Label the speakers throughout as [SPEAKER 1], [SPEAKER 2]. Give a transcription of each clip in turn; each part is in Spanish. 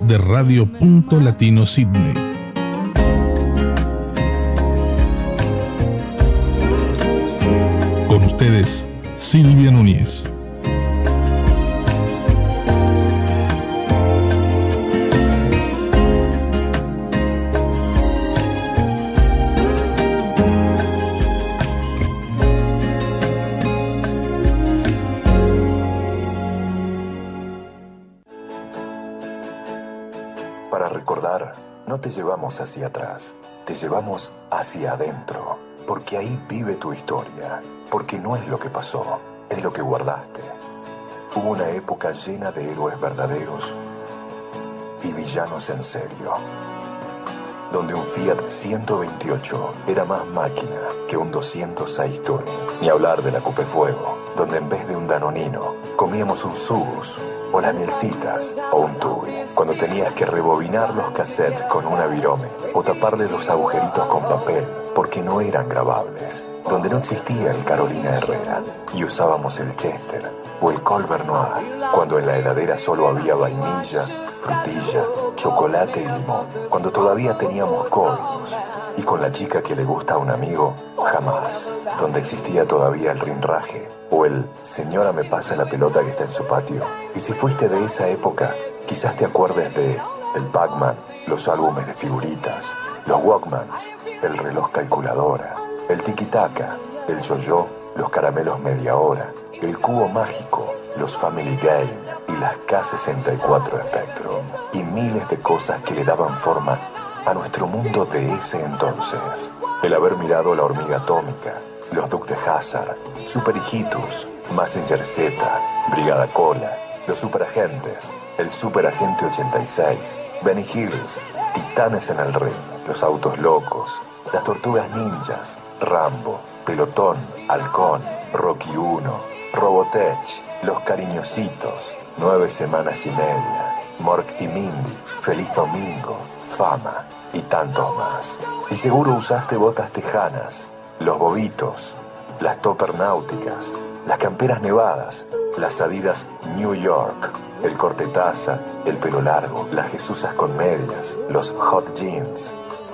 [SPEAKER 1] de Radio Punto Latino Sydney. Con ustedes, Silvia Núñez.
[SPEAKER 2] Hacia atrás, te llevamos hacia adentro, porque ahí vive tu historia, porque no es lo que pasó, es lo que guardaste. Hubo una época llena de héroes verdaderos y villanos en serio, donde un Fiat 128 era más máquina que un 206 Tony, ni hablar de la Coupe Fuego, donde en vez de un Danonino comíamos un Subus o las mielcitas o un Tui, cuando tenías que rebobinar los cassettes con una virome o taparle los agujeritos con papel porque no eran grabables, donde no existía el Carolina Herrera y usábamos el Chester o el Colbert Noir, cuando en la heladera solo había vainilla, frutilla, chocolate y limón, cuando todavía teníamos códigos y con la chica que le gusta a un amigo, jamás, donde existía todavía el rinraje o el señora me pasa la pelota que está en su patio. Y si fuiste de esa época, quizás te acuerdes de el Pac-Man, los álbumes de figuritas, los Walkmans, el reloj calculadora, el tiki-taka, el yo-yo, los caramelos media hora, el cubo mágico, los Family Game y las K64 Spectrum y miles de cosas que le daban forma a nuestro mundo de ese entonces. El haber mirado la hormiga atómica, los Duke de Hazard, Super Hijitus, Messenger Z, Brigada Cola, los Superagentes, el Superagente 86, Benny Hills, Titanes en el Ring, los Autos Locos, las Tortugas Ninjas, Rambo, Pelotón, Halcón, Rocky 1, Robotech, Los Cariñositos, Nueve Semanas y Media, Mork Mindy, Feliz Domingo, Fama y tantos más. Y seguro usaste botas tejanas, los bobitos, las topper náuticas, las camperas nevadas, las adidas New York, el corte taza, el pelo largo, las jesusas con medias, los hot jeans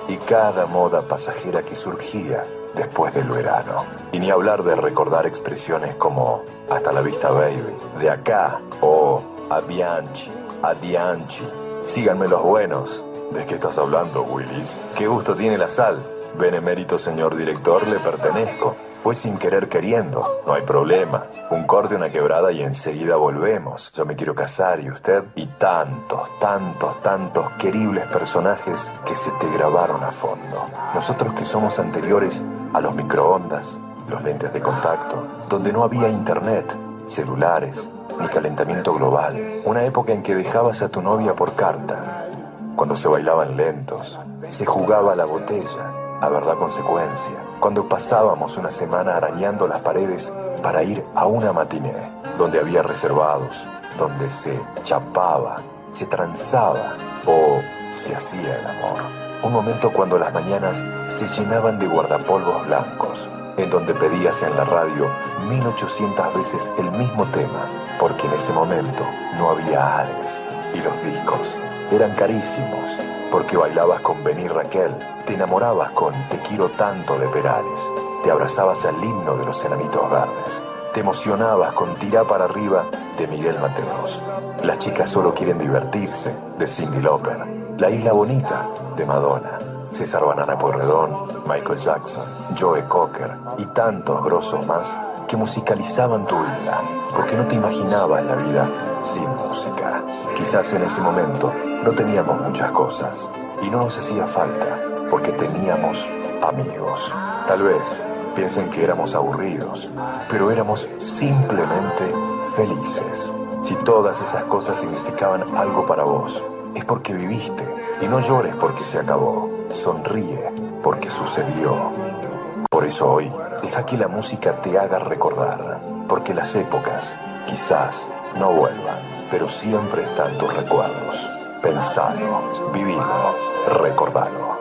[SPEAKER 2] y cada moda pasajera que surgía después del verano. Y ni hablar de recordar expresiones como hasta la vista baby, de acá o a Bianchi, a Dianchi. Síganme los buenos. ¿De qué estás hablando, Willis? ¿Qué gusto tiene la sal? Benemérito señor director, le pertenezco. Fue sin querer queriendo, no hay problema. Un corte, una quebrada y enseguida volvemos. Yo me quiero casar y usted y tantos, tantos, tantos queribles personajes que se te grabaron a fondo. Nosotros que somos anteriores a los microondas, los lentes de contacto, donde no había internet, celulares, ni calentamiento global. Una época en que dejabas a tu novia por carta, cuando se bailaban lentos, se jugaba la botella, a verdad consecuencia, cuando pasábamos una semana arañando las paredes para ir a una matiné, donde había reservados, donde se chapaba, se transaba o se hacía el amor. Un momento cuando las mañanas se llenaban de guardapolvos blancos, en donde pedías en la radio 1800 veces el mismo tema, porque en ese momento no había Ares y los discos eran carísimos, porque bailabas con Benny Raquel, te enamorabas con Te quiero tanto de Perales, te abrazabas al himno de los enanitos verdes, te emocionabas con Tirá para arriba de Miguel Mateos. Las chicas solo quieren divertirse de Cindy Lauper, La Isla Bonita de Madonna, César Banana Pueyrredón, Michael Jackson, Joe Cocker y tantos grosos más que musicalizaban tu vida, porque no te imaginabas la vida sin música. Quizás en ese momento no teníamos muchas cosas y no nos hacía falta, porque teníamos amigos. Tal vez piensen que éramos aburridos, pero éramos simplemente felices. Si todas esas cosas significaban algo para vos,
[SPEAKER 3] es porque viviste. Y no llores porque se acabó. Sonríe porque sucedió. Por eso hoy, deja que la música te haga recordar. Porque las épocas quizás no vuelvan, pero siempre están tus recuerdos. Pensalo, vivilo, recordalo.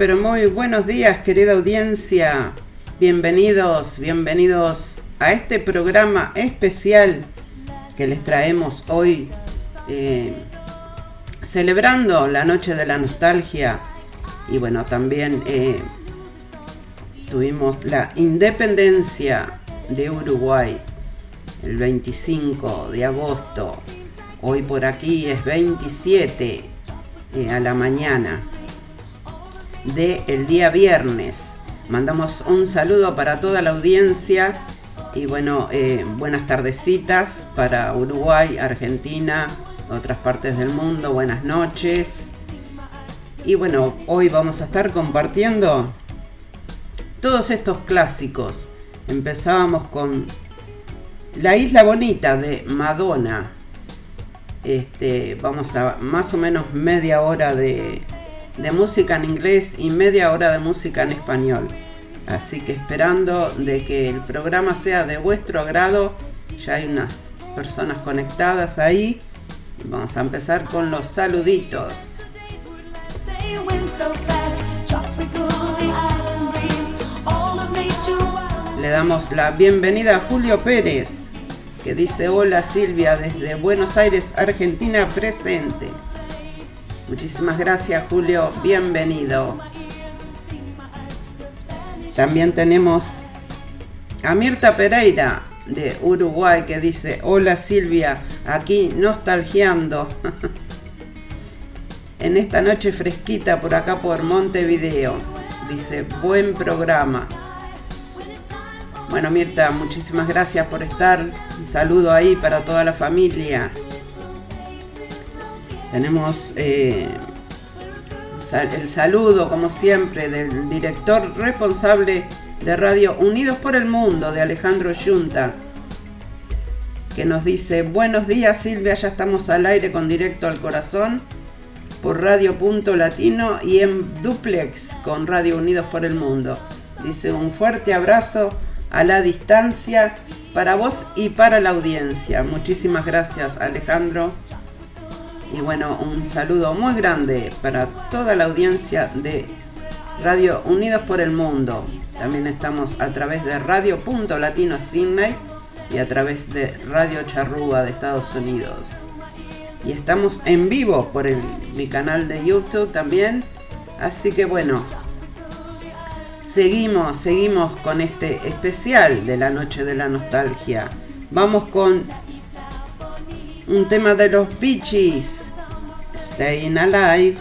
[SPEAKER 4] Pero muy buenos días, querida audiencia. Bienvenidos, bienvenidos a este programa especial que les traemos hoy, eh, celebrando la Noche de la Nostalgia. Y bueno, también eh, tuvimos la independencia de Uruguay el 25 de agosto. Hoy por aquí es 27 eh, a la mañana del el día viernes. Mandamos un saludo para toda la audiencia y bueno, eh, buenas tardecitas para Uruguay, Argentina, otras partes del mundo, buenas noches. Y bueno, hoy vamos a estar compartiendo todos estos clásicos. Empezábamos con La Isla Bonita de Madonna. Este, vamos a más o menos media hora de, de música en inglés y media hora de música en español. Así que esperando de que el programa sea de vuestro agrado, ya hay unas personas conectadas ahí. Vamos a empezar con los saluditos. Le damos la bienvenida a Julio Pérez, que dice hola Silvia desde Buenos Aires, Argentina presente. Muchísimas gracias Julio, bienvenido. También tenemos a Mirta Pereira de Uruguay que dice, hola Silvia, aquí nostalgiando. en esta noche fresquita por acá por Montevideo. Dice, buen programa. Bueno Mirta, muchísimas gracias por estar. Un saludo ahí para toda la familia. Tenemos eh, el saludo, como siempre, del director responsable de Radio Unidos por el Mundo, de Alejandro Yunta, que nos dice, buenos días Silvia, ya estamos al aire con Directo al Corazón por Radio Punto Latino y en duplex con Radio Unidos por el Mundo. Dice un fuerte abrazo a la distancia para vos y para la audiencia. Muchísimas gracias Alejandro y bueno, un saludo muy grande para toda la audiencia de Radio Unidos por el Mundo. También estamos a través de Radio Punto Latino Sydney y a través de Radio Charrúa de Estados Unidos. Y estamos en vivo por el, mi canal de YouTube también. Así que bueno, seguimos, seguimos con este especial de la Noche de la Nostalgia. Vamos con un tema de los Beaches, Staying Alive.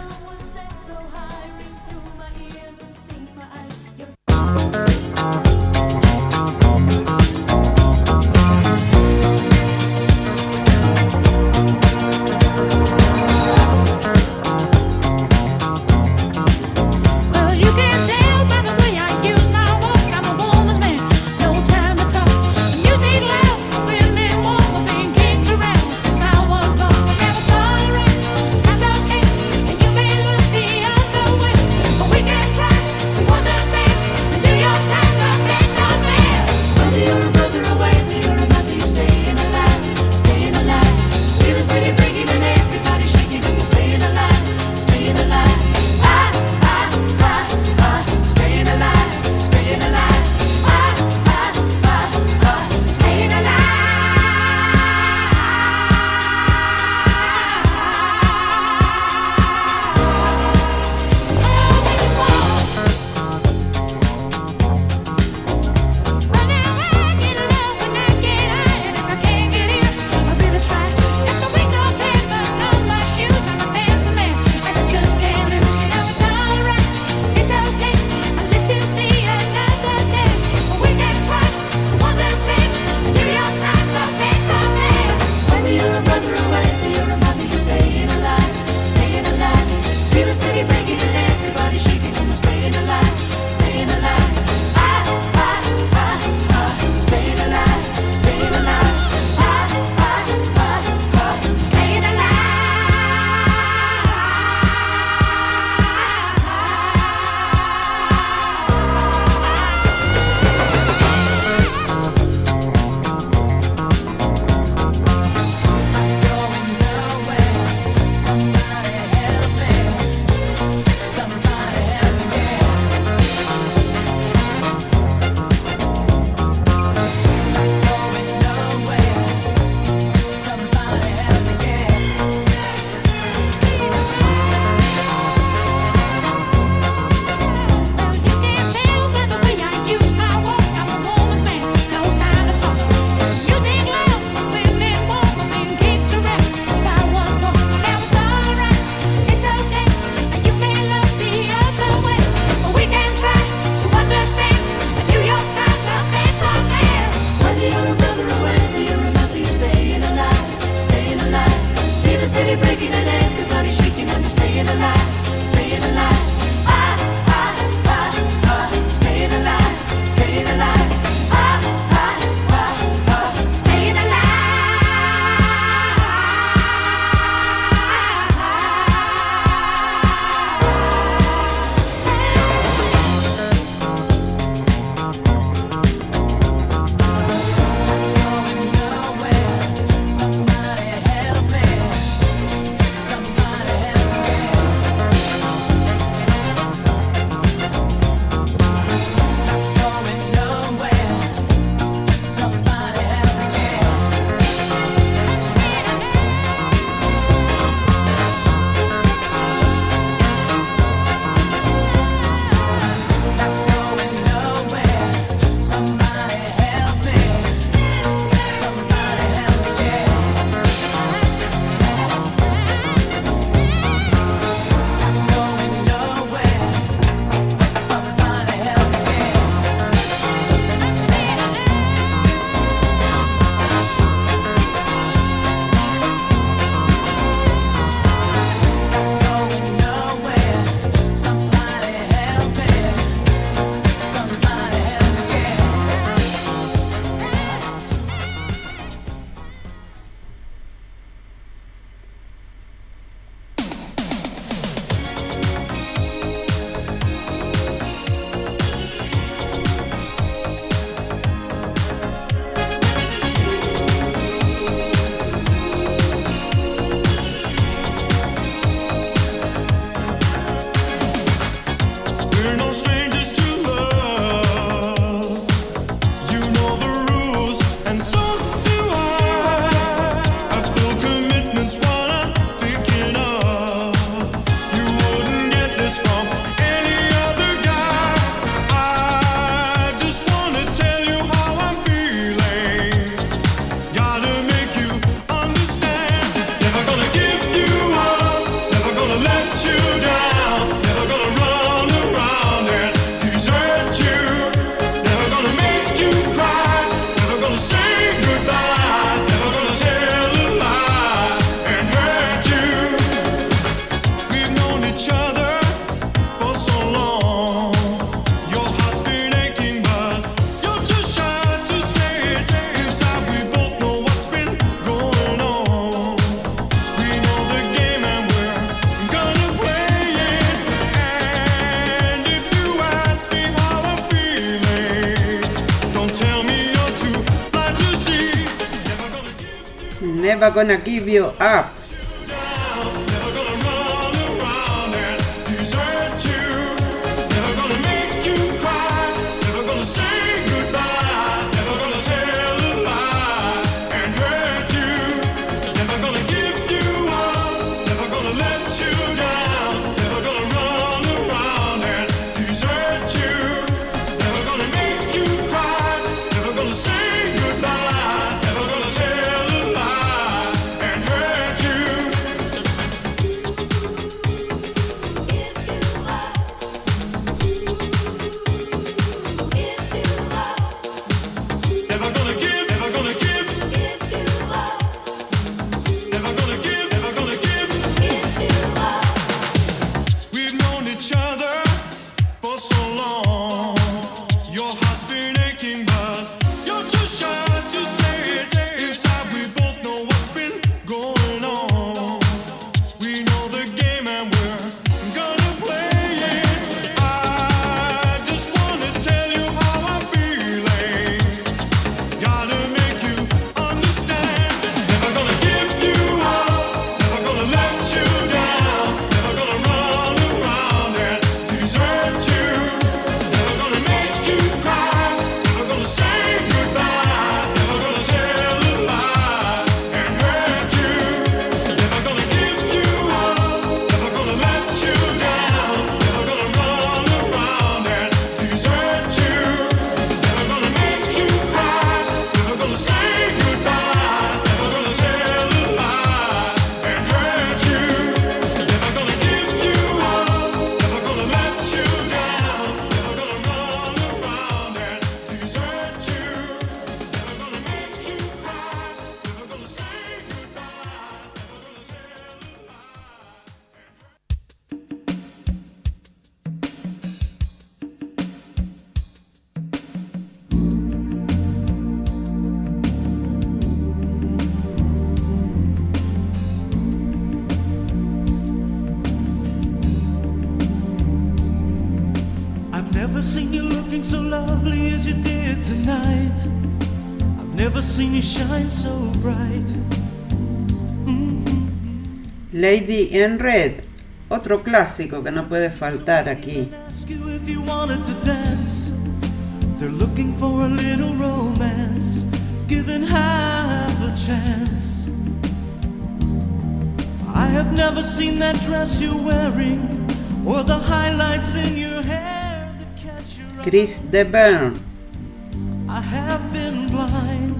[SPEAKER 5] Never gonna give you up. Lady in Red, otro clásico que no puede faltar aquí. They're looking for a little romance, given half a chance. I have never seen that dress you're wearing, or the highlights in your Chris de Burn. I have been blind,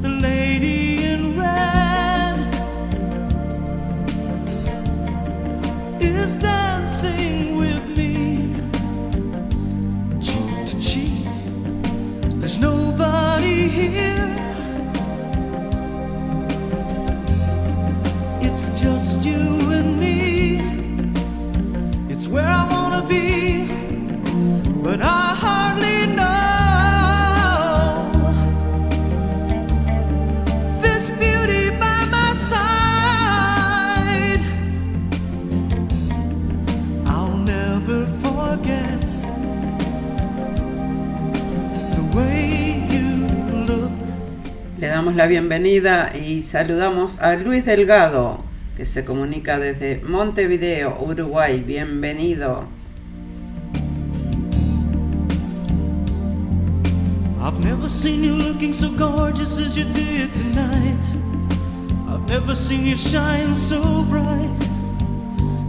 [SPEAKER 5] the lady in red is dancing with me, cheek to cheek. There's nobody here. It's just you la bienvenida y saludamos a Luis Delgado, que se comunica desde Montevideo, Uruguay. Bienvenido.
[SPEAKER 6] I've never seen you looking so gorgeous as you did tonight. I've never seen you shine so bright.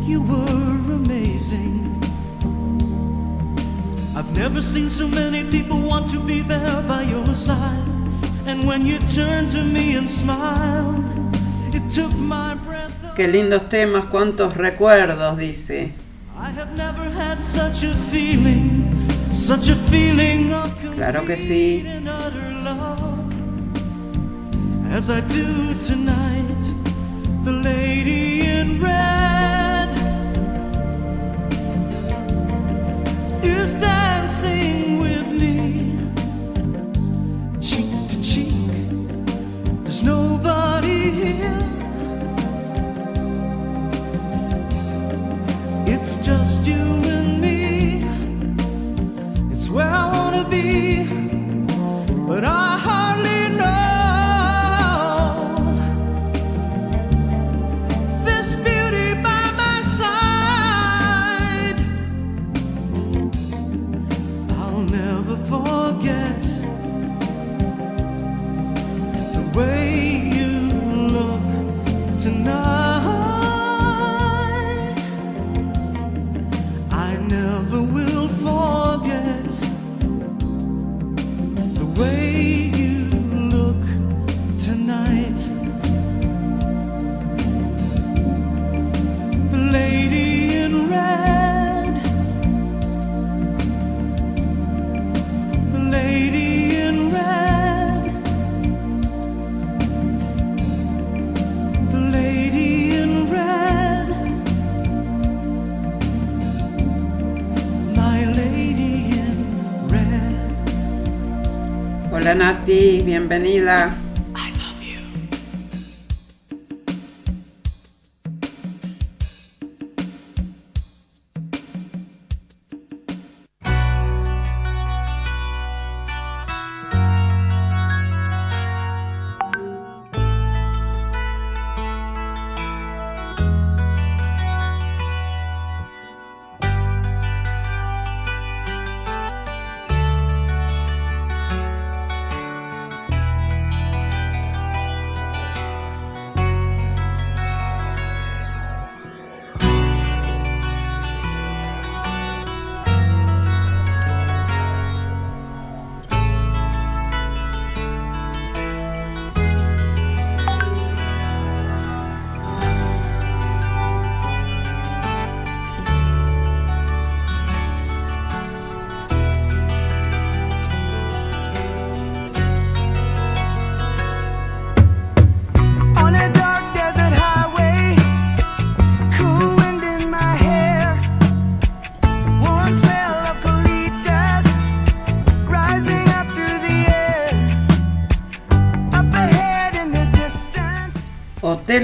[SPEAKER 6] You were amazing. I've never seen so many people want to be there by your side.
[SPEAKER 5] Qué lindos temas, cuántos recuerdos, dice.
[SPEAKER 6] I have never had such a feeling, such a feeling of
[SPEAKER 5] Claro que sí.
[SPEAKER 6] as I do tonight. The lady in red is dancing you and me. It's where I wanna be, but I
[SPEAKER 7] ti, bienvenida.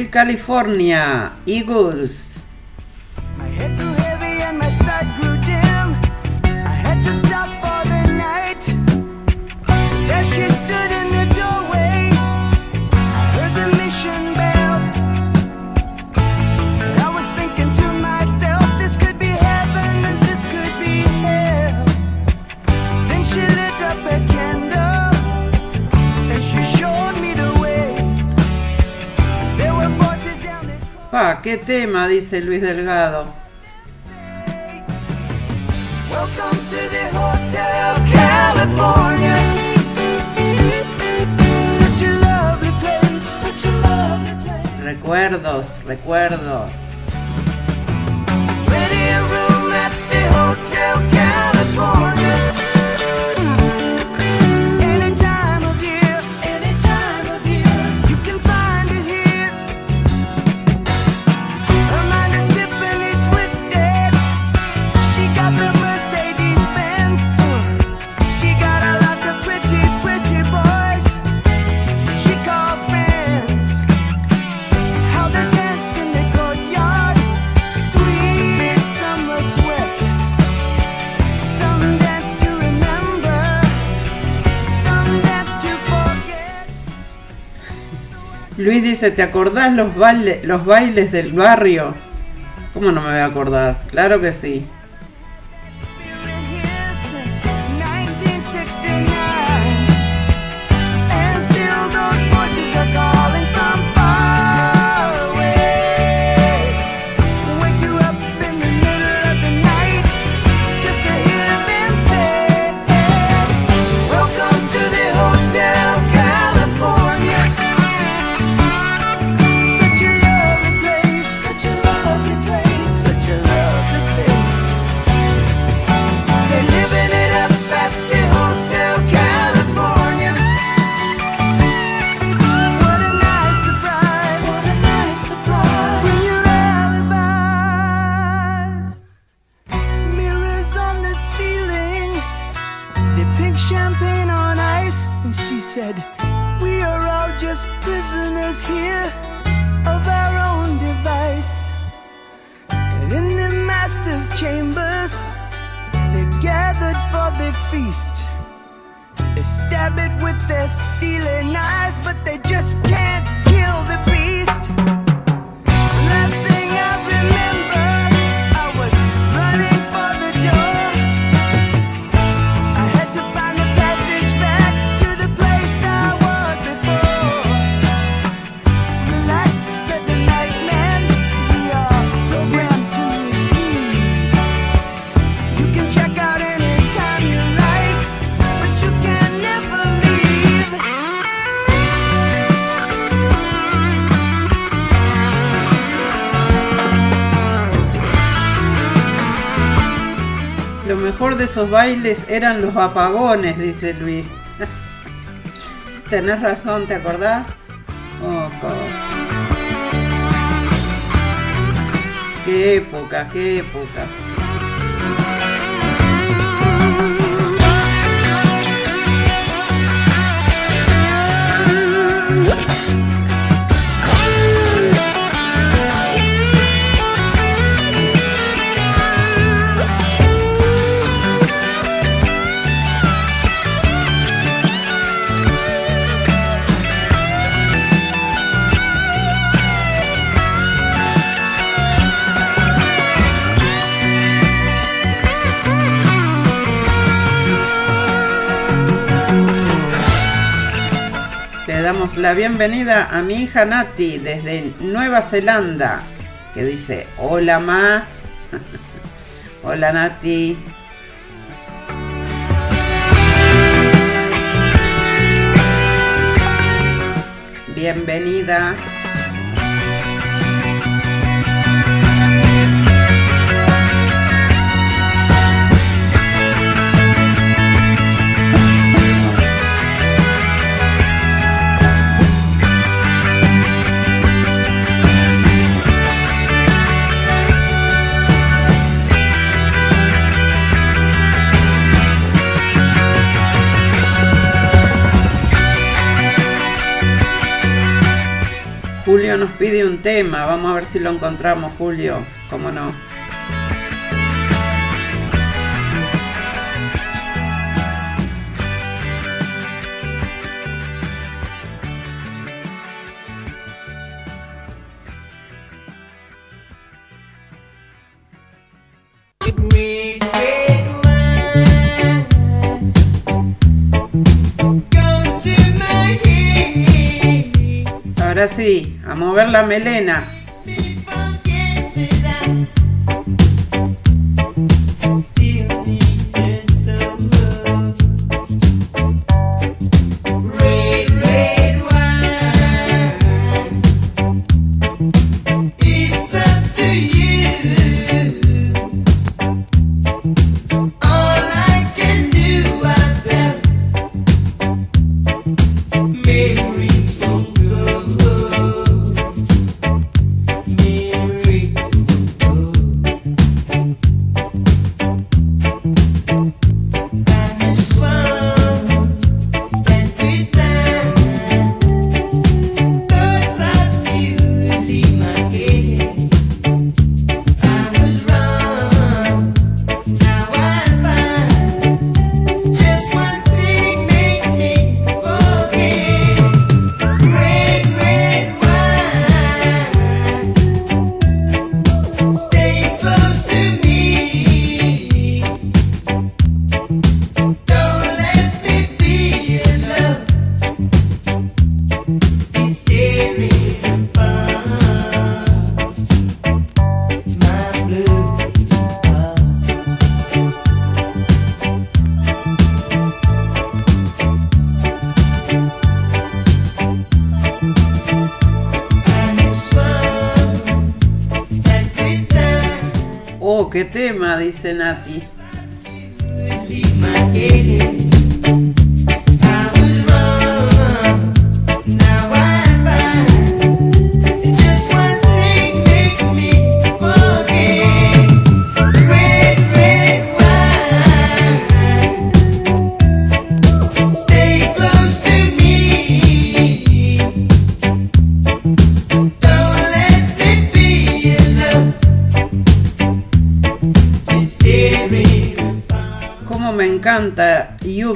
[SPEAKER 7] California Eagles. tema, dice Luis Delgado. Recuerdos, recuerdos. ¿te acordás los, los bailes del barrio? ¿Cómo no me voy a acordar? Claro que sí.
[SPEAKER 8] Esos bailes eran los apagones, dice Luis. Tenés razón, ¿te acordás? Oh, qué época, qué época. La bienvenida a mi hija Nati desde Nueva Zelanda, que dice, hola Ma. hola Nati. Bienvenida. Julio nos pide un tema, vamos a ver si lo encontramos, Julio, cómo no. Ahora sí, a mover la melena. Dice Nati.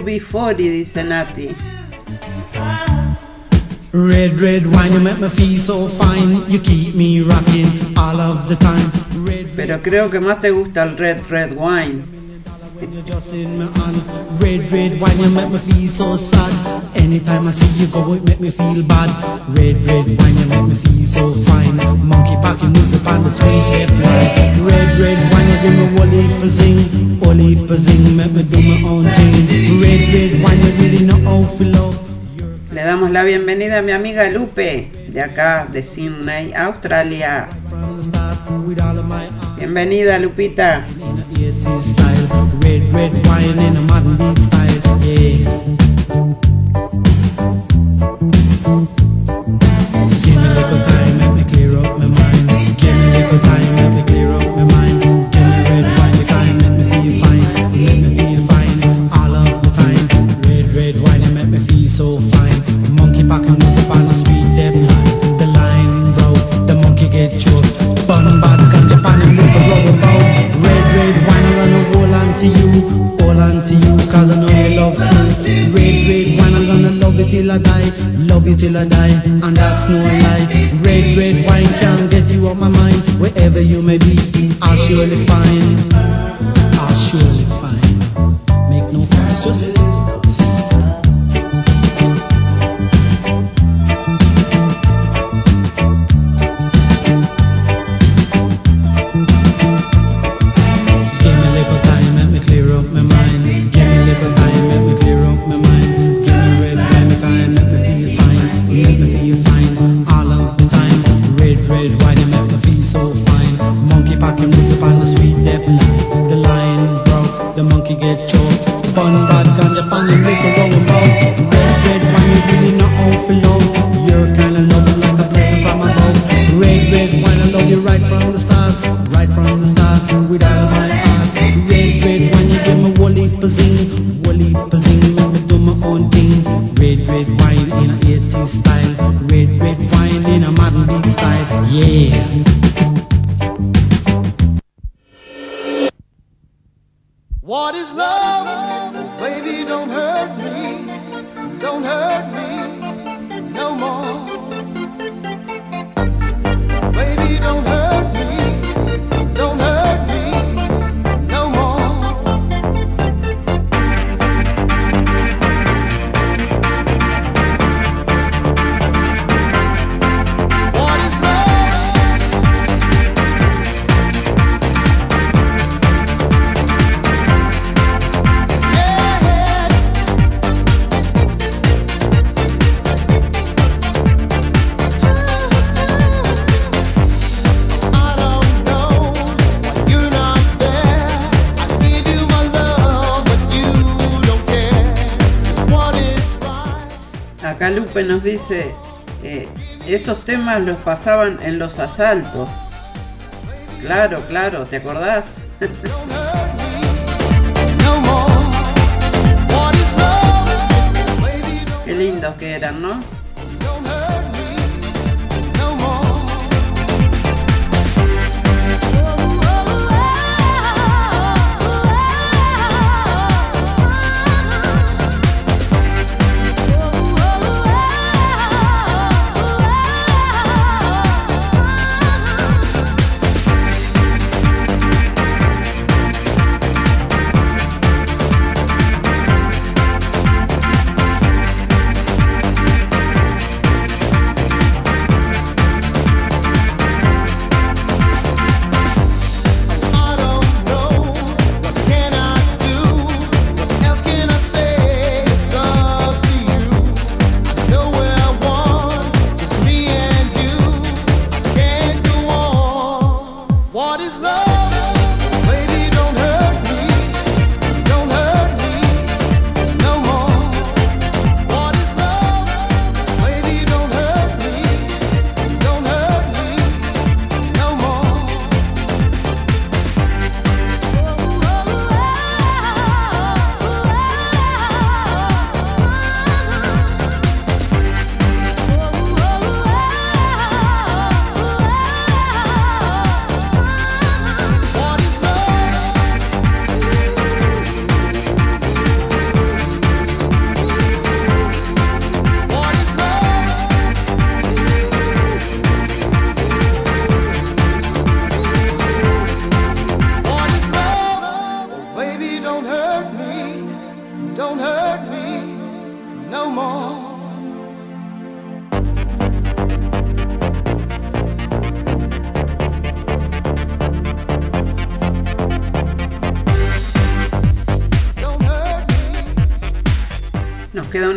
[SPEAKER 8] UB40, dice Nati. Red, red wine, you make me feel so fine. You keep me rocking all of the time. Pero creo que más te gusta el red, red wine. Red, red wine, you make me feel so sad. Anytime I see you go, it make me feel bad. Red, red wine, you make me feel so fine. Monkey packing music on the sweet hip. Red, red wine, you give me wally for zing. Wally for zing, make me do my own thing. Red, red wine, you really know how to love. Le damos la bienvenida a mi amiga Lupe, de acá, de Sydney, Australia. Bienvenida, Lupita. dice, eh, esos temas los pasaban en los asaltos. Claro, claro, ¿te acordás? Qué lindos que eran, ¿no?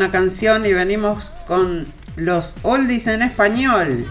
[SPEAKER 8] una canción y venimos con los oldies en español.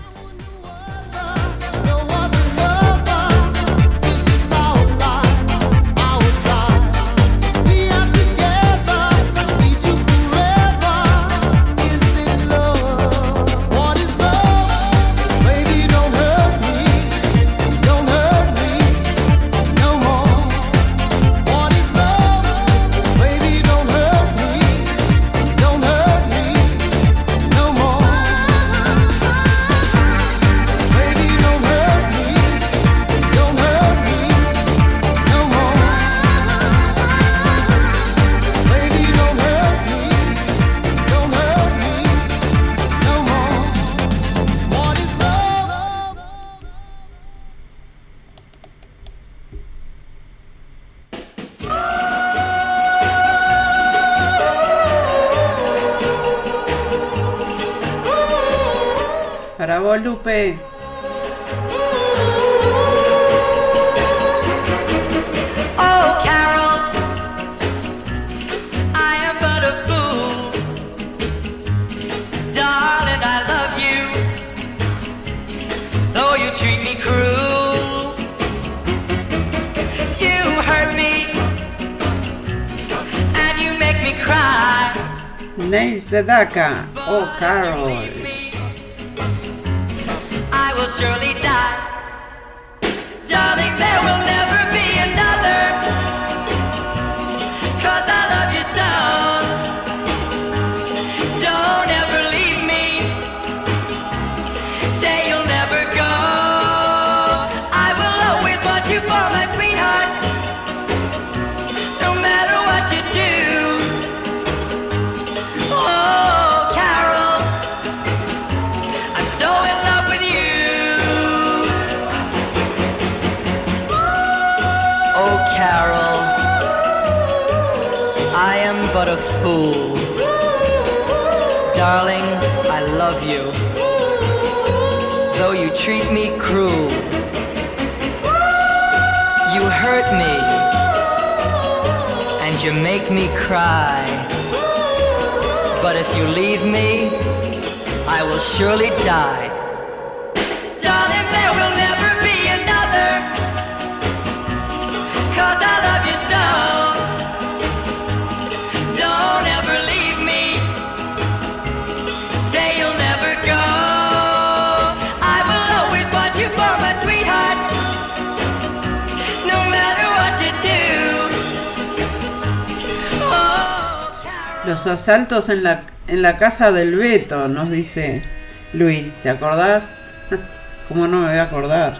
[SPEAKER 9] the Daka, Oh Carol. Make me cry. But if you leave me, I will surely die.
[SPEAKER 4] Los asaltos en la, en la casa del Beto, nos dice Luis. ¿Te acordás? ¿Cómo no me voy a acordar?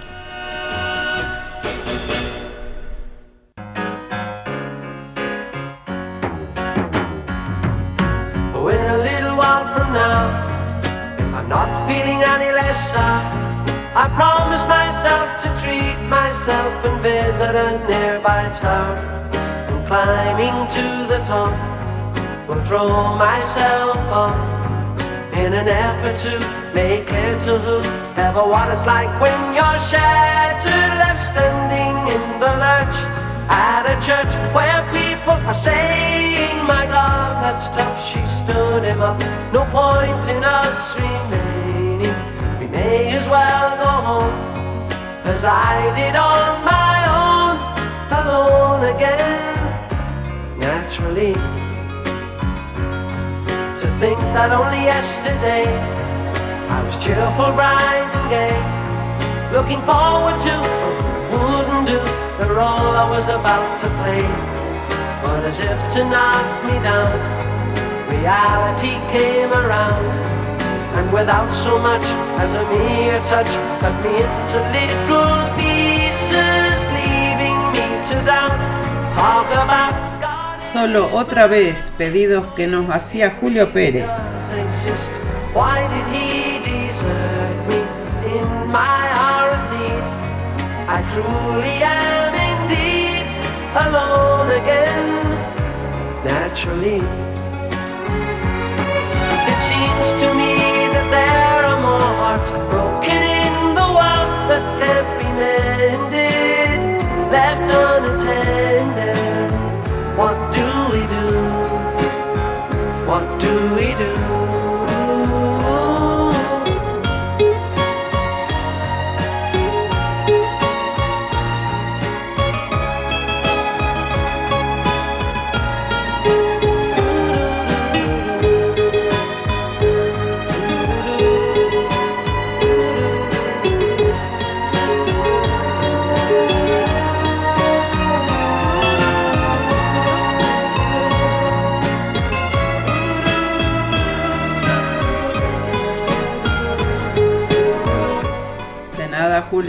[SPEAKER 10] I promise myself to treat myself and visit a nearby tower. And climbing to the top, throw myself off in an effort to make clear to whoever what it's like when you're shattered, left standing in the lurch at a church where people are saying, My God, that's tough. She stood him up. No point in us remaining. We may as well go home as I did on my own, alone again. Naturally, think that only yesterday I was cheerful, bright and gay, looking forward to wouldn't do the role I was about to play. But as if to knock me down, reality came around, and without so much as a mere touch, cut me into little pieces, leaving me to doubt. Talk about.
[SPEAKER 4] Solo otra vez pedidos que nos hacía Julio Pérez.
[SPEAKER 10] does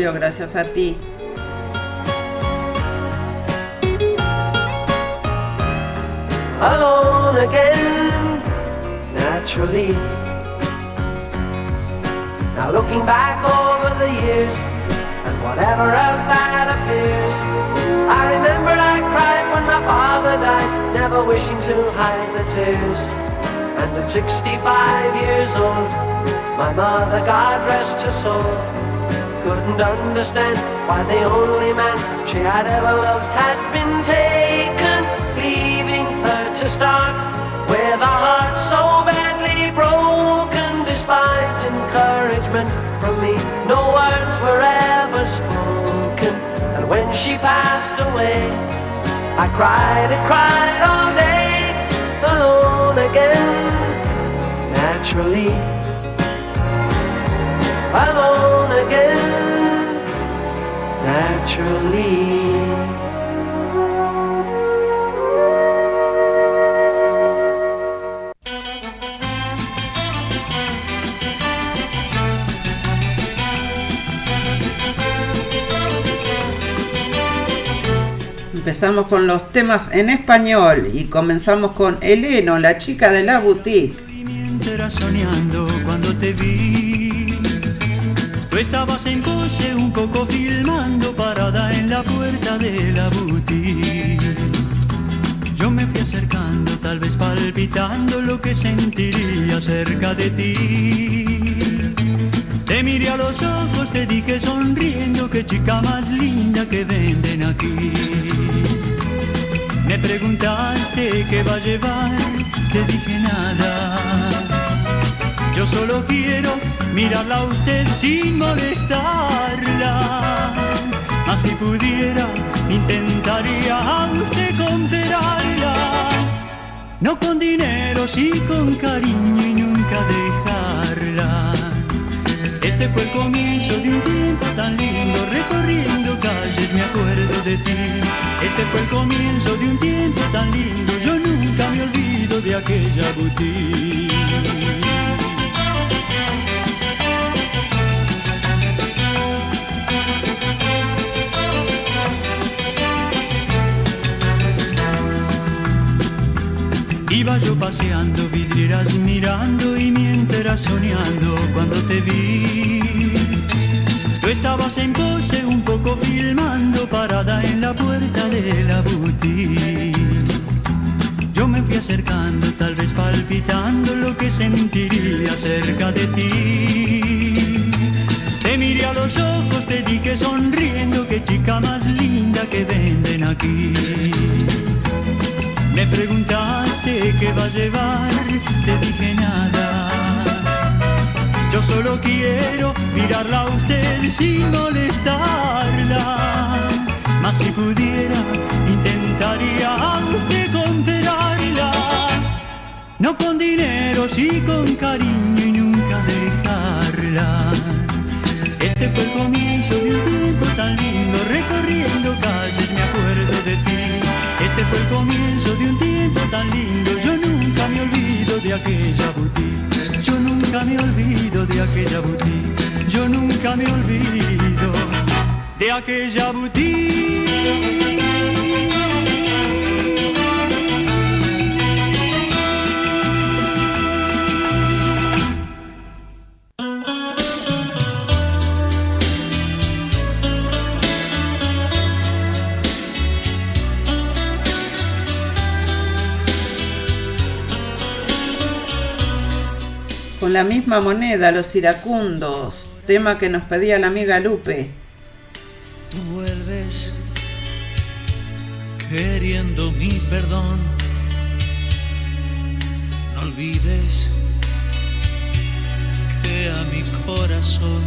[SPEAKER 4] Julio, gracias a ti.
[SPEAKER 10] alone again, naturally. Now looking back over the years and whatever else that appears, I remember I cried when my father died, never wishing to hide the tears. And at 65 years old, My mother, God rest her soul, couldn't understand why the only man she had ever loved had been taken, leaving her to start with a heart so badly broken. Despite encouragement from me, no words were ever spoken. And when she passed away, I cried and cried all day, alone again, naturally. Alone again, naturally.
[SPEAKER 4] Empezamos con los temas en español y comenzamos con Eleno, la chica de la boutique.
[SPEAKER 11] Mientras soñando cuando te vi, tú estabas en pose un poco filmando parada en la puerta de la boutique. Yo me fui acercando, tal vez palpitando lo que sentiría cerca de ti. Te miré a los ojos, te dije sonriendo, qué chica más linda que venden aquí. Me preguntaste qué va a llevar, te dije nada. Yo solo quiero mirarla a usted sin molestarla. Mas si pudiera, intentaría a usted comprarla. No con dinero, sí con cariño y nunca dejarla. Este fue el comienzo de un tiempo tan lindo, recorriendo calles me acuerdo de ti. Este fue el comienzo de un tiempo tan lindo, yo nunca me olvido de aquella boutique. Iba yo paseando, vidrieras mirando y mientras soñando cuando te vi. Tú estabas en pose un poco filmando parada en la puerta de la boutique. Yo me fui acercando, tal vez palpitando lo que sentiría cerca de ti. Te miré a los ojos, te dije sonriendo, qué chica más linda que venden aquí. Me preguntaste qué va a llevar, te dije nada. Yo solo quiero mirarla a usted sin molestarla. Mas si pudiera, intentaría a usted comprarla. No con dinero, sí con cariño y nunca dejarla. Este fue el comienzo de un tiempo tan lindo, recorriendo calles me acuerdo de ti. Este fue el comienzo de un tiempo tan lindo, yo nunca me olvido de aquella boutique. Yo nunca me olvido de aquella boutique. Yo nunca me olvido de aquella boutique.
[SPEAKER 4] Con la misma moneda, los iracundos, tema que nos pedía la amiga Lupe.
[SPEAKER 12] Vuelves queriendo mi perdón. No olvides que a mi corazón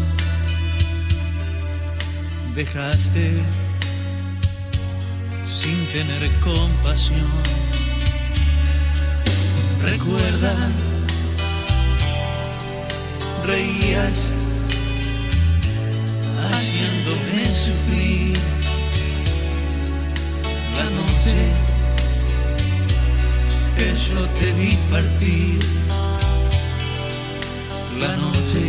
[SPEAKER 12] dejaste sin tener compasión. Recuerda, reías haciéndome sufrir. La noche que yo te vi partir, la noche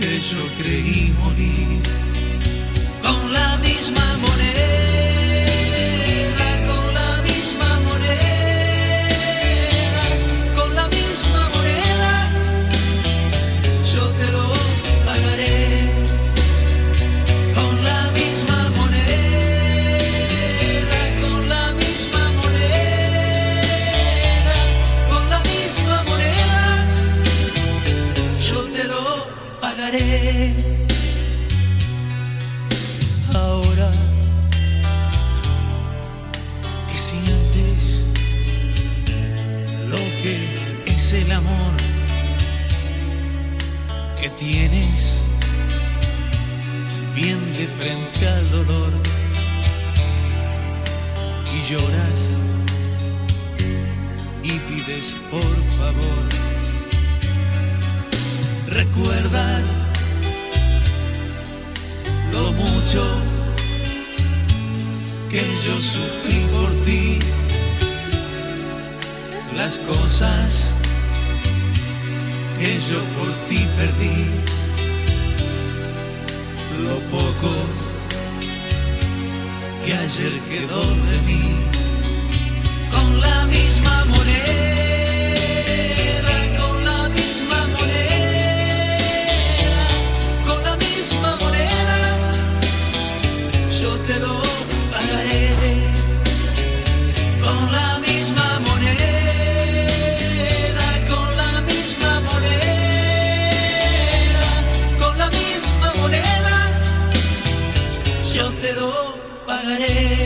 [SPEAKER 12] que yo creí morir con la misma moneda,
[SPEAKER 13] lloras y pides por favor. Recuerda lo mucho que yo sufrí por ti, las cosas que yo por ti perdí, lo poco que ayer quedó de mí, con la misma moneda,
[SPEAKER 14] Jacaré.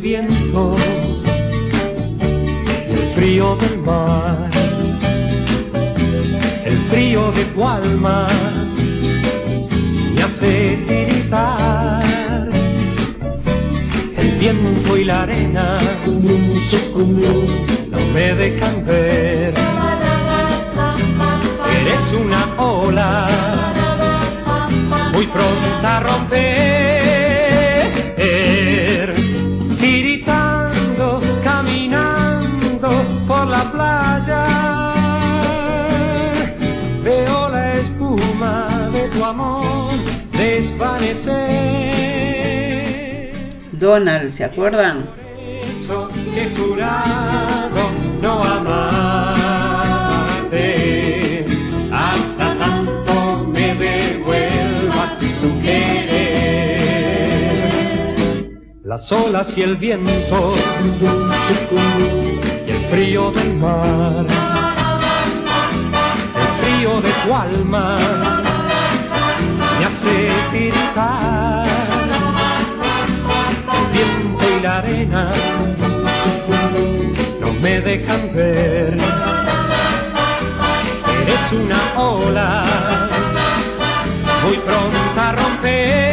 [SPEAKER 14] Viento, y el frío del mar, el frío de tu alma me hace tiritar. El viento y la arena no me dejan ver. Eres una ola muy pronta a romper. Desvanecer.
[SPEAKER 4] Donald, ¿se acuerdan?
[SPEAKER 14] Eso que he jurado no amarte hasta tanto me devuelvas tu querer. Las olas y el viento y el frío del mar, el frío de tu alma tiritar. El viento y la arena no me dejan ver. Eres una ola muy pronta a romper.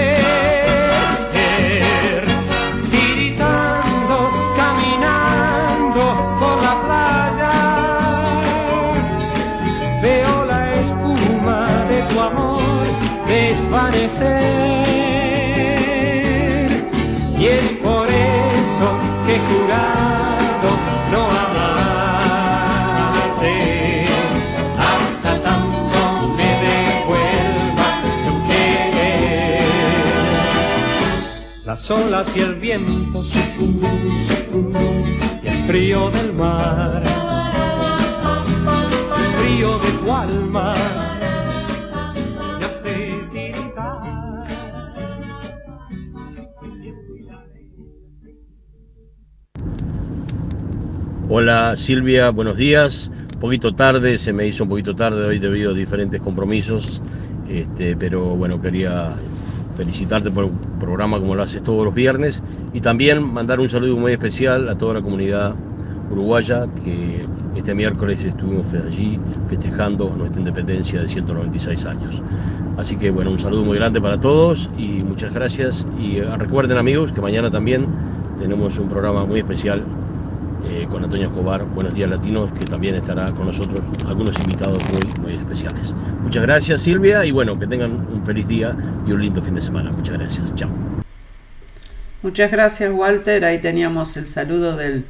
[SPEAKER 14] Y es por eso que he jurado no amarte hasta tanto me devuelvas tu querer. Las olas y el viento y el frío del mar, el frío de tu alma
[SPEAKER 15] Hola Silvia, buenos días. Un poquito tarde, se me hizo un poquito tarde hoy debido a diferentes compromisos, este, pero bueno, quería felicitarte por un programa como lo haces todos los viernes y también mandar un saludo muy especial a toda la comunidad uruguaya que este miércoles estuvimos allí festejando nuestra independencia de 196 años. Así que bueno, un saludo muy grande para todos y muchas gracias. Y recuerden amigos que mañana también tenemos un programa muy especial eh, con Antonio Escobar, Buenos Días Latinos, que también estará con nosotros algunos invitados muy, muy especiales. Muchas gracias Silvia y bueno, que tengan un feliz día y un lindo fin de semana. Muchas gracias. Chao.
[SPEAKER 4] Muchas gracias Walter. Ahí teníamos el saludo del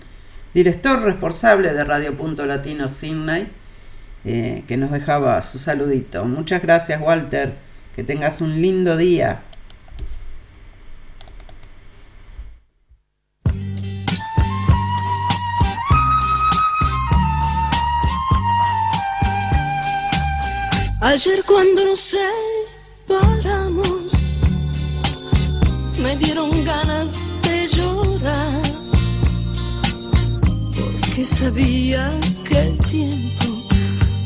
[SPEAKER 4] director responsable de Radio Punto Latino Sydney, eh, que nos dejaba su saludito. Muchas gracias Walter. Que tengas un lindo día.
[SPEAKER 16] Ayer cuando nos separamos, me dieron ganas de llorar, porque sabía que el tiempo,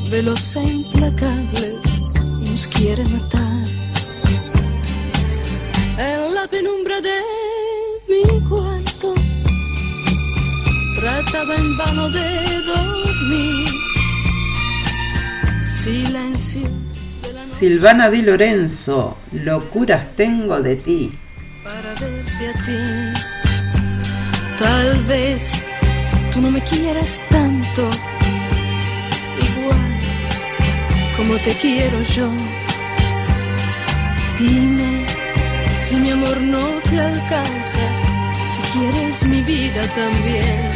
[SPEAKER 16] veloz e implacable, nos quiere matar. En la penumbra de mi cuarto, trataba en vano de dormir. Silencio.
[SPEAKER 4] Silvana Di Lorenzo, locuras tengo de ti.
[SPEAKER 16] para verte a ti. Tal vez tú no me quieras tanto, igual como te quiero yo. Dime si mi amor no te alcanza, si quieres mi vida también,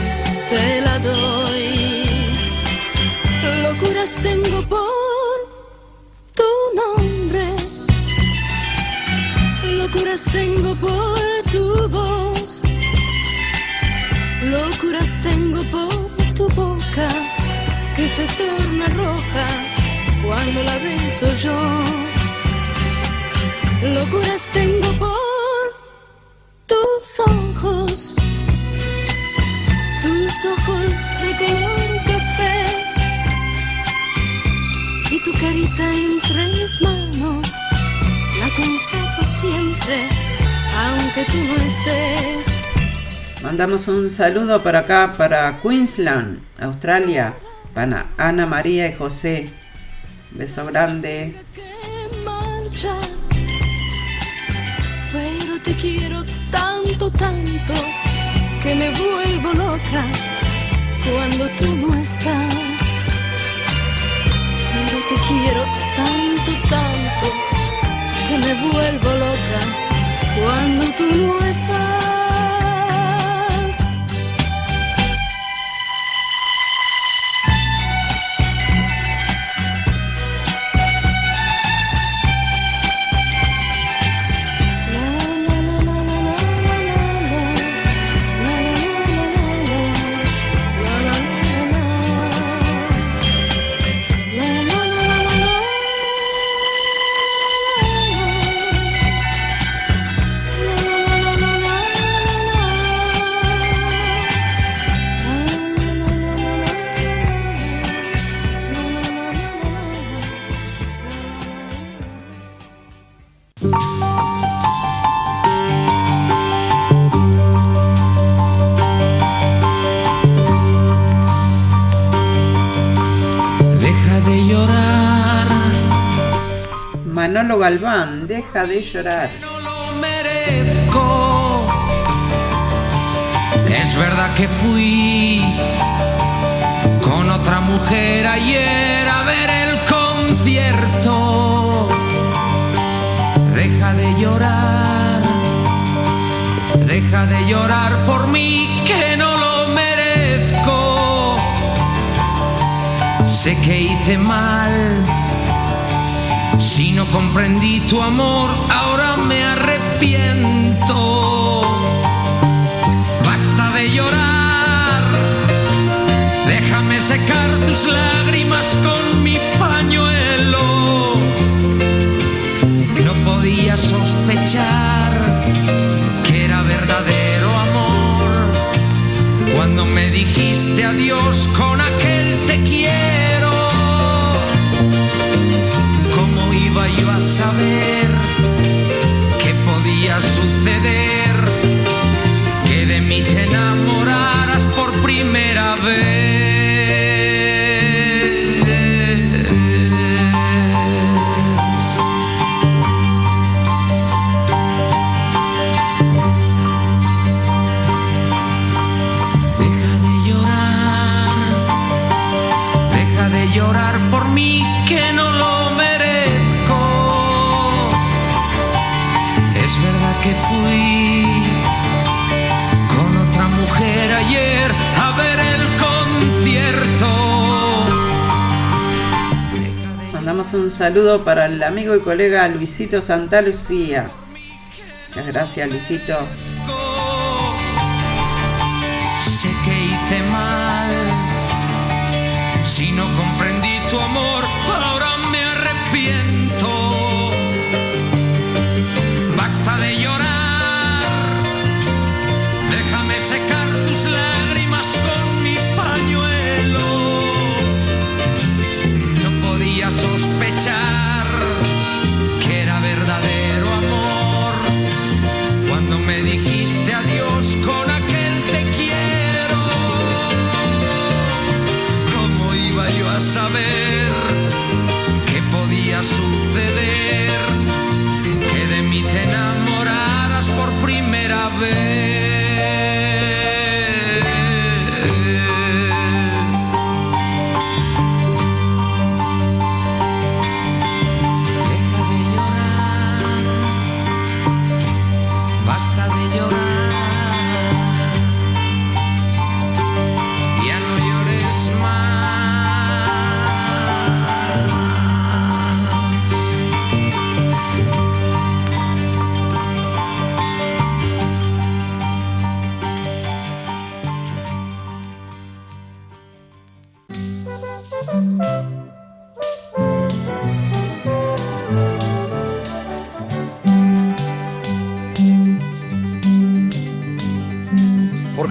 [SPEAKER 16] te la doy. Locuras tengo por Locuras tengo por tu voz. Locuras tengo por tu boca que se torna roja cuando la beso yo. Locuras tengo por tus ojos. Tus ojos de color tú no estés.
[SPEAKER 4] Mandamos un saludo para acá, para Queensland, Australia, para Ana María y José. Beso grande.
[SPEAKER 16] Pero te quiero tanto, tanto, que me vuelvo loca cuando tú no estás. Pero te quiero tanto, tanto, que me vuelvo loca cuando tú no
[SPEAKER 12] Deja de llorar. merezco. Es verdad que fui con otra mujer ayer a ver el concierto. Deja de llorar, deja de llorar por mí que no lo merezco. Sé que hice mal. Si no comprendí tu amor, ahora me arrepiento. Basta de llorar. Déjame secar tus lágrimas con mi pañuelo. No podía sospechar que era verdadero amor cuando me dijiste adiós con
[SPEAKER 4] saludo para el amigo y colega Luisito Santa Lucía. Muchas gracias, Luisito.
[SPEAKER 12] Sé que hice mal. Si no comprendí tu amor,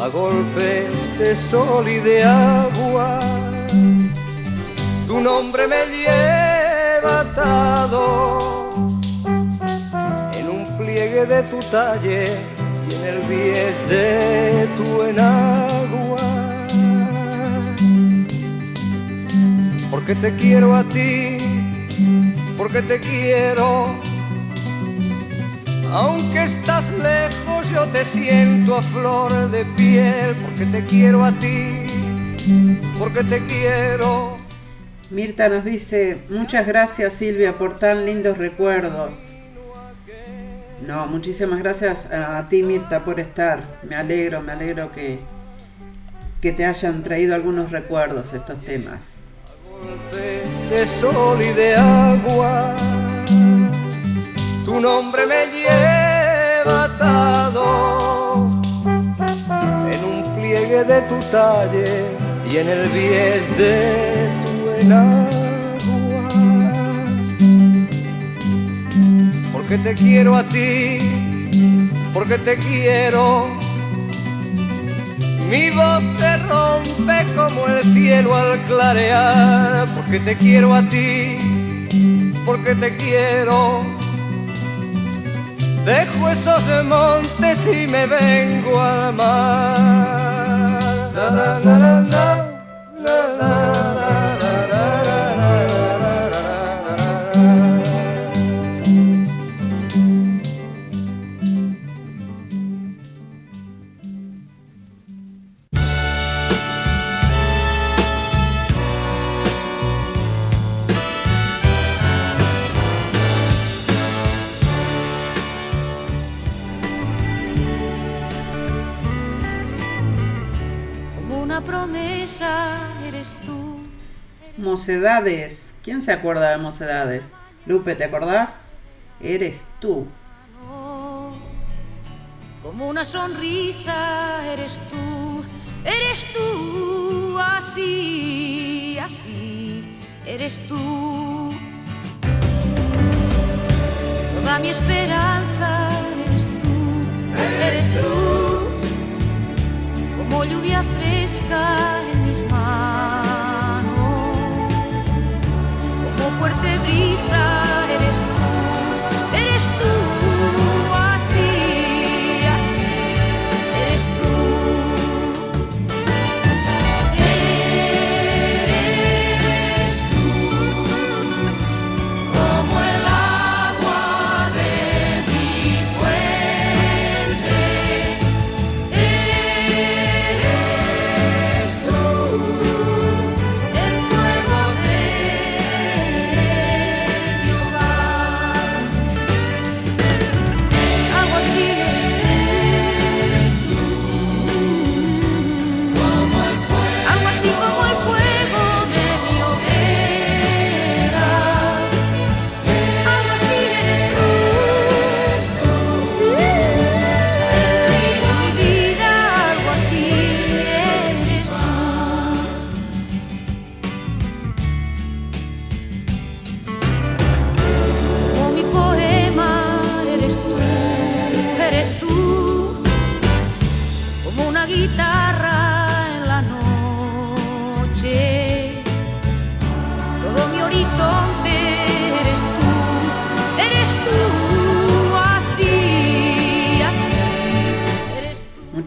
[SPEAKER 8] a golpes de sol y de agua. Tu nombre me lleva atado en un pliegue de tu talle y en el bies de tu enagua. Porque te quiero a ti, porque te quiero. Aunque estás lejos, yo te siento a flor de piel, porque te quiero a ti, porque te quiero.
[SPEAKER 4] Mirta nos dice, muchas gracias Silvia por tan lindos recuerdos. No, muchísimas gracias a, ti Mirta por estar. Me alegro, me alegro que, que te hayan traído algunos recuerdos estos temas.
[SPEAKER 8] de sol y de agua. Tu nombre me lleva atado en un pliegue de tu talle y en el bies de tu enagua. Porque te quiero a ti, porque te quiero. Mi voz se rompe como el cielo al clarear, porque te quiero a ti, porque te quiero. Dejo esos montes y me vengo al mar.
[SPEAKER 4] Mocedades. ¿Quién se acuerda de Mocedades? Lupe, ¿te acordás? Eres tú.
[SPEAKER 16] Como una sonrisa eres tú. Eres tú así, así. Eres tú. Toda mi esperanza eres tú. Eres tú. Como lluvia fresca en mis manos. fuerte brisa eres tú.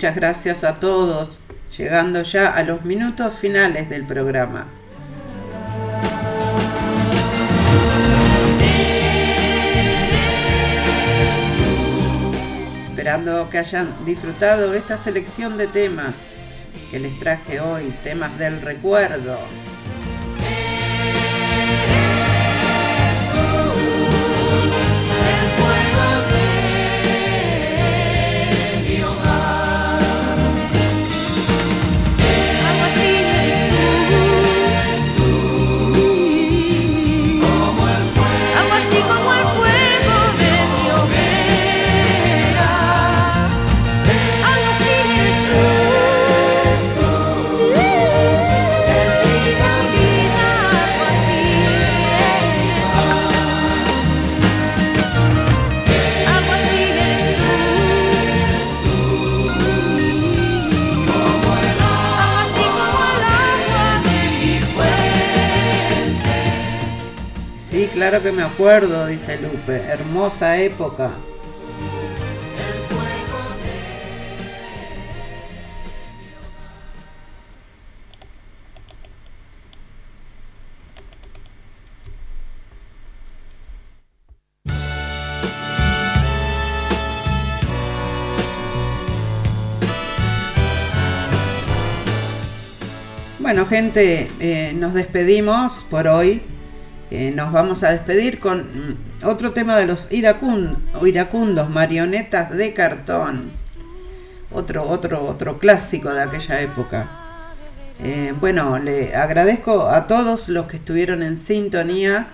[SPEAKER 4] Muchas gracias a todos, llegando ya a los minutos finales del programa. Esperando que hayan disfrutado esta selección de temas que les traje hoy, temas del recuerdo. Claro que me acuerdo, dice Lupe. Hermosa época. Bueno, gente, eh, nos despedimos por hoy. Eh, nos vamos a despedir con mm, otro tema de los iracun- iracundos, marionetas de cartón. Otro, otro, otro clásico de aquella época. Eh, bueno, le agradezco a todos los que estuvieron en sintonía.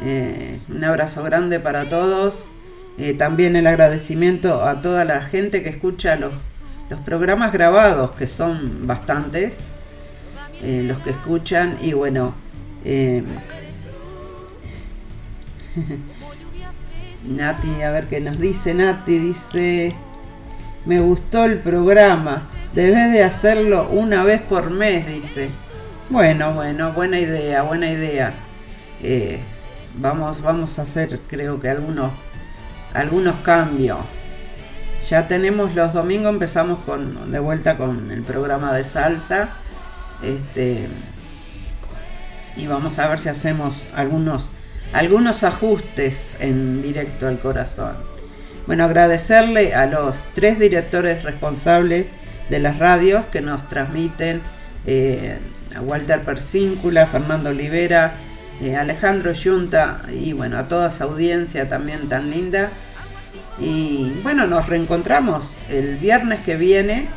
[SPEAKER 4] Eh, un abrazo grande para todos. También el agradecimiento a toda la gente que escucha los, los programas grabados, que son bastantes. los que escuchan. Y bueno, Nati, a ver qué nos dice Nati. Dice, me gustó el programa. Debes de hacerlo una vez por mes, dice. Bueno, bueno, buena idea, buena idea. Eh, vamos, vamos a hacer, creo que algunos, algunos cambios. Ya tenemos los domingos, empezamos con, de vuelta con el programa de salsa. Este, y vamos a ver si hacemos algunos, algunos ajustes en directo al corazón. Bueno, agradecerle a los tres directores responsables de las radios que nos transmiten, eh, a Walter Persíncula, Fernando Olivera, eh, Alejandro Yunta y bueno, a toda esa audiencia también tan linda. Y bueno, nos reencontramos el viernes que viene,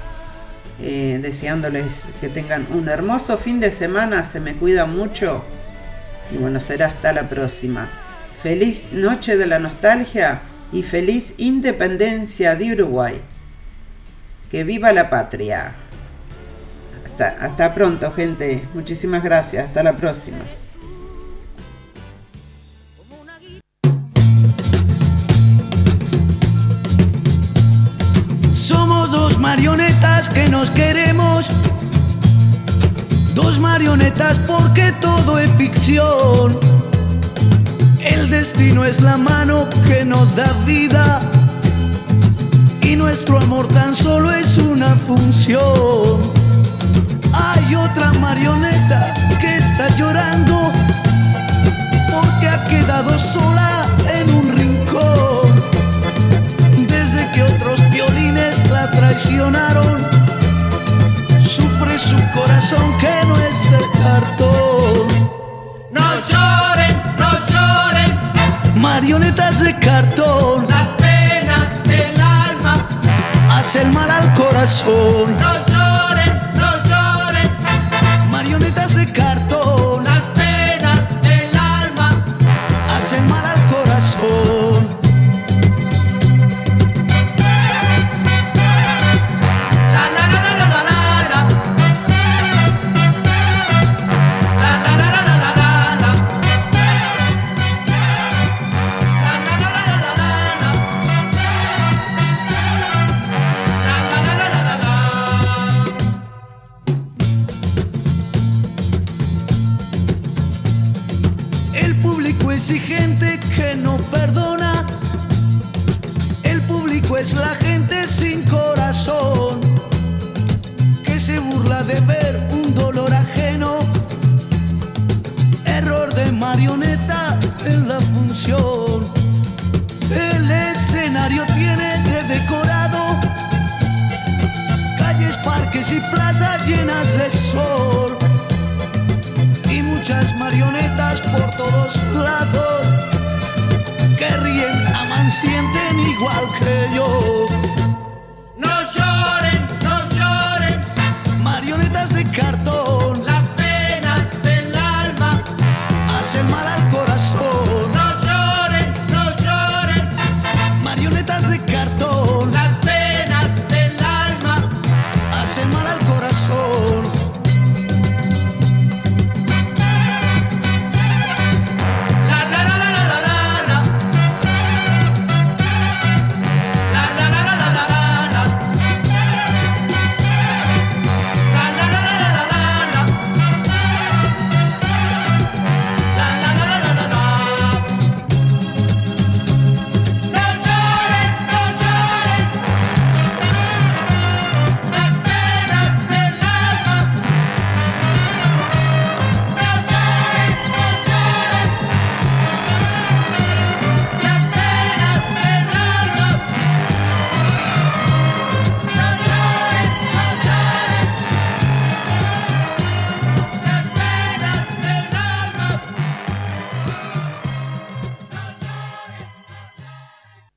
[SPEAKER 4] eh, deseándoles que tengan un hermoso fin de semana, se me cuida mucho y bueno, será hasta la próxima. Feliz noche de la nostalgia y feliz independencia de Uruguay. Que viva la patria. Hasta, hasta pronto, gente. Muchísimas gracias. Hasta la próxima.
[SPEAKER 17] Somos dos marionetas que nos queremos. Dos marionetas porque todo es ficción. El destino es la mano que nos da vida. Y nuestro amor tan solo es una función. Hay otra marioneta que está llorando porque ha quedado sola en un rincón. Desde que otros violines la traicionaron, su corazón que no es de cartón.
[SPEAKER 18] No lloren, no lloren,
[SPEAKER 17] Marionetas de cartón
[SPEAKER 18] las penas del alma.
[SPEAKER 17] hacen mal al corazón.
[SPEAKER 18] No lloren, no lloren,
[SPEAKER 17] Marionetas de cartón